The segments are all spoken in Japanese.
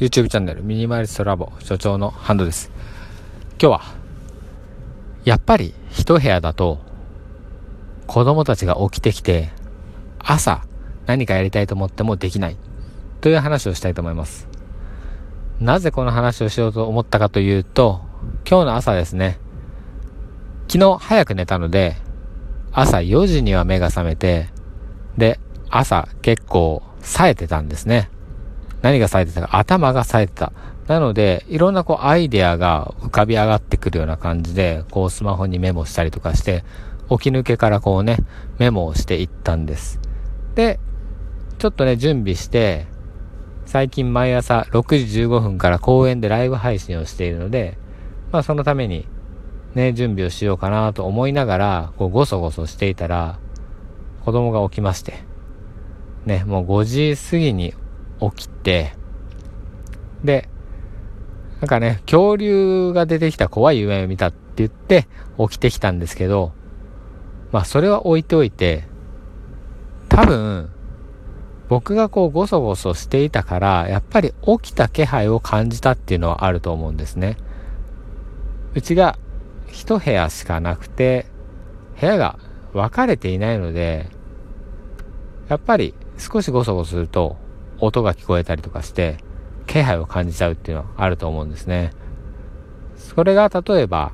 YouTube チャンネルミニマリストラボ所長のハンドです。今日は、やっぱり一部屋だと子供たちが起きてきて朝何かやりたいと思ってもできないという話をしたいと思います。なぜこの話をしようと思ったかというと、今日の朝ですね、昨日早く寝たので、朝4時には目が覚めて、で、朝結構冴えてたんですね。何が冴えてたか、頭が冴えてた。なので、いろんなこうアイデアが浮かび上がってくるような感じで、こうスマホにメモしたりとかして、起き抜けからこうね、メモをしていったんです。で、ちょっとね、準備して、最近毎朝6時15分から公園でライブ配信をしているので、まあそのためにね、準備をしようかなと思いながら、こうごそごそしていたら、子供が起きまして、ね、もう5時過ぎに起きて、で、なんかね、恐竜が出てきた怖い夢を見たって言って起きてきたんですけど、まあそれは置いておいて、多分、僕がこうごそごそしていたから、やっぱり起きた気配を感じたっていうのはあると思うんですね。うちが一部屋しかなくて、部屋が分かれていないので、やっぱり少しゴソゴソすると音が聞こえたりとかして気配を感じちゃうっていうのはあると思うんですね。それが例えば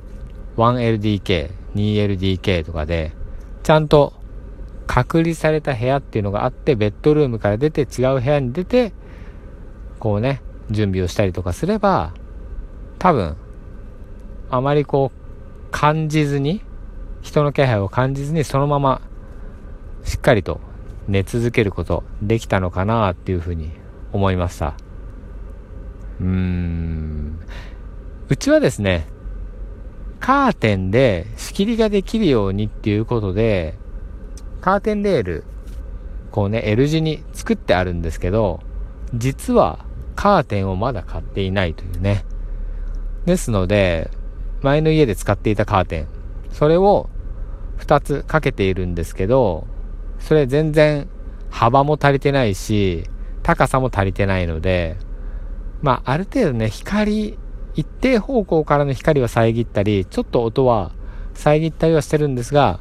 1LDK、2LDK とかでちゃんと隔離された部屋っていうのがあってベッドルームから出て違う部屋に出てこうね準備をしたりとかすれば多分あまりこう感じずに人の気配を感じずにそのまましっかりと寝続けることできたのかなっていうふうに思いました。うーん。うちはですね、カーテンで仕切りができるようにっていうことで、カーテンレール、こうね、L 字に作ってあるんですけど、実はカーテンをまだ買っていないというね。ですので、前の家で使っていたカーテン、それを2つかけているんですけど、それ全然幅も足りてないし、高さも足りてないので、まあ、ある程度ね、光、一定方向からの光は遮ったり、ちょっと音は遮ったりはしてるんですが、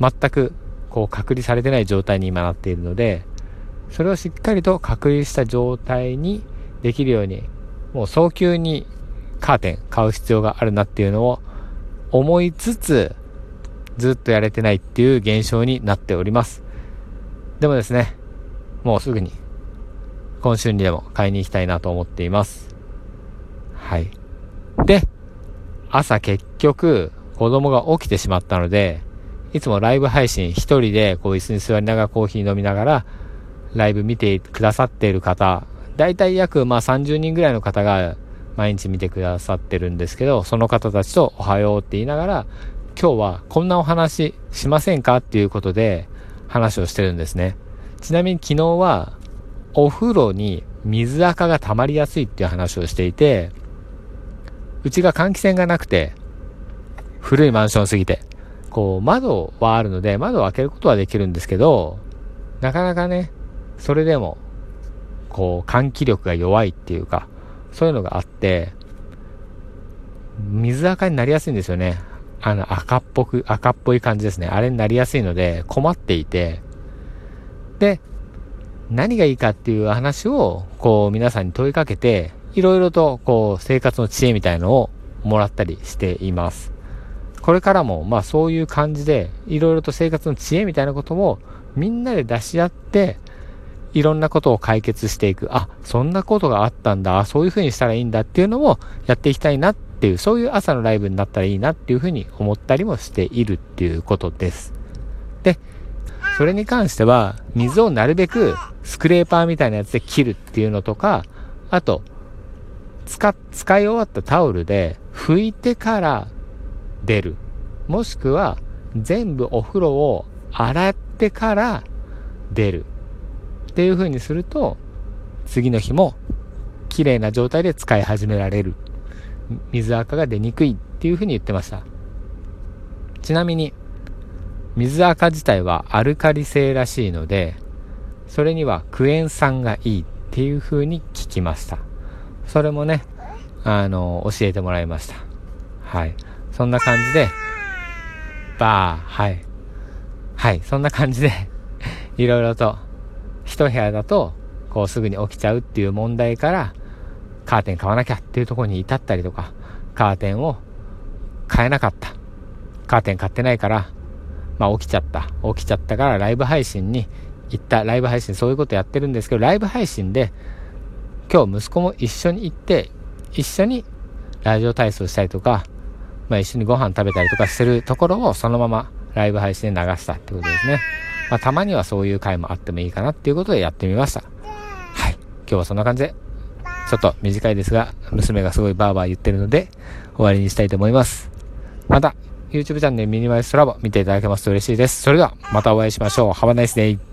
全くこう隔離されてない状態に今なっているので、それをしっかりと隔離した状態にできるように、もう早急にカーテン買う必要があるなっていうのを思いつつ、ずっとやれてないっていう現象になっております。でもですね、もうすぐに今週にでも買いに行きたいなと思っています。はい。で、朝結局子供が起きてしまったので、いつもライブ配信一人でこう椅子に座りながらコーヒー飲みながらライブ見てくださっている方、だいたい約まあ30人ぐらいの方が毎日見てくださってるんですけど、その方たちとおはようって言いながら、今日はこんなお話しませんかっていうことで話をしてるんですね。ちなみに昨日はお風呂に水垢が溜まりやすいっていう話をしていて、うちが換気扇がなくて、古いマンションすぎて、こう窓はあるので窓を開けることはできるんですけど、なかなかね、それでも、こう換気力が弱いっていうか、そういうのがあって、水垢になりやすいんですよね。あの赤っぽく、赤っぽい感じですね。あれになりやすいので困っていて、で、何がいいかっていう話を、こう皆さんに問いかけて、いろいろとこう生活の知恵みたいのをもらったりしています。これからもまあそういう感じで、いろいろと生活の知恵みたいなこともみんなで出し合って、いろんなことを解決していく。あ、そんなことがあったんだ。そういうふうにしたらいいんだっていうのもやっていきたいなっていう、そういう朝のライブになったらいいなっていうふうに思ったりもしているっていうことです。で、それに関しては、水をなるべくスクレーパーみたいなやつで切るっていうのとか、あと、使、使い終わったタオルで拭いてから出る。もしくは、全部お風呂を洗ってから出る。っていう風にすると、次の日も綺麗な状態で使い始められる。水垢が出にくいっていう風に言ってました。ちなみに、水垢自体はアルカリ性らしいので、それにはクエン酸がいいっていう風に聞きました。それもね、あの、教えてもらいました。はい。そんな感じで、ばー、はい。はい、そんな感じでいろいろと、一部屋だと、こうすぐに起きちゃうっていう問題から、カーテン買わなきゃっていうところに至ったりとか、カーテンを買えなかった。カーテン買ってないから、まあ起きちゃった。起きちゃったからライブ配信に行った。ライブ配信そういうことやってるんですけど、ライブ配信で、今日息子も一緒に行って、一緒にラジオ体操したりとか、まあ一緒にご飯食べたりとかするところをそのままライブ配信で流したってことですね。まあたまにはそういう回もあってもいいかなっていうことでやってみました。はい。今日はそんな感じでちょっと短いですが、娘がすごいバーバー言ってるので、終わりにしたいと思います。また、YouTube チャンネルミニマイストラボ見ていただけますと嬉しいです。それでは、またお会いしましょう。Have a nice day!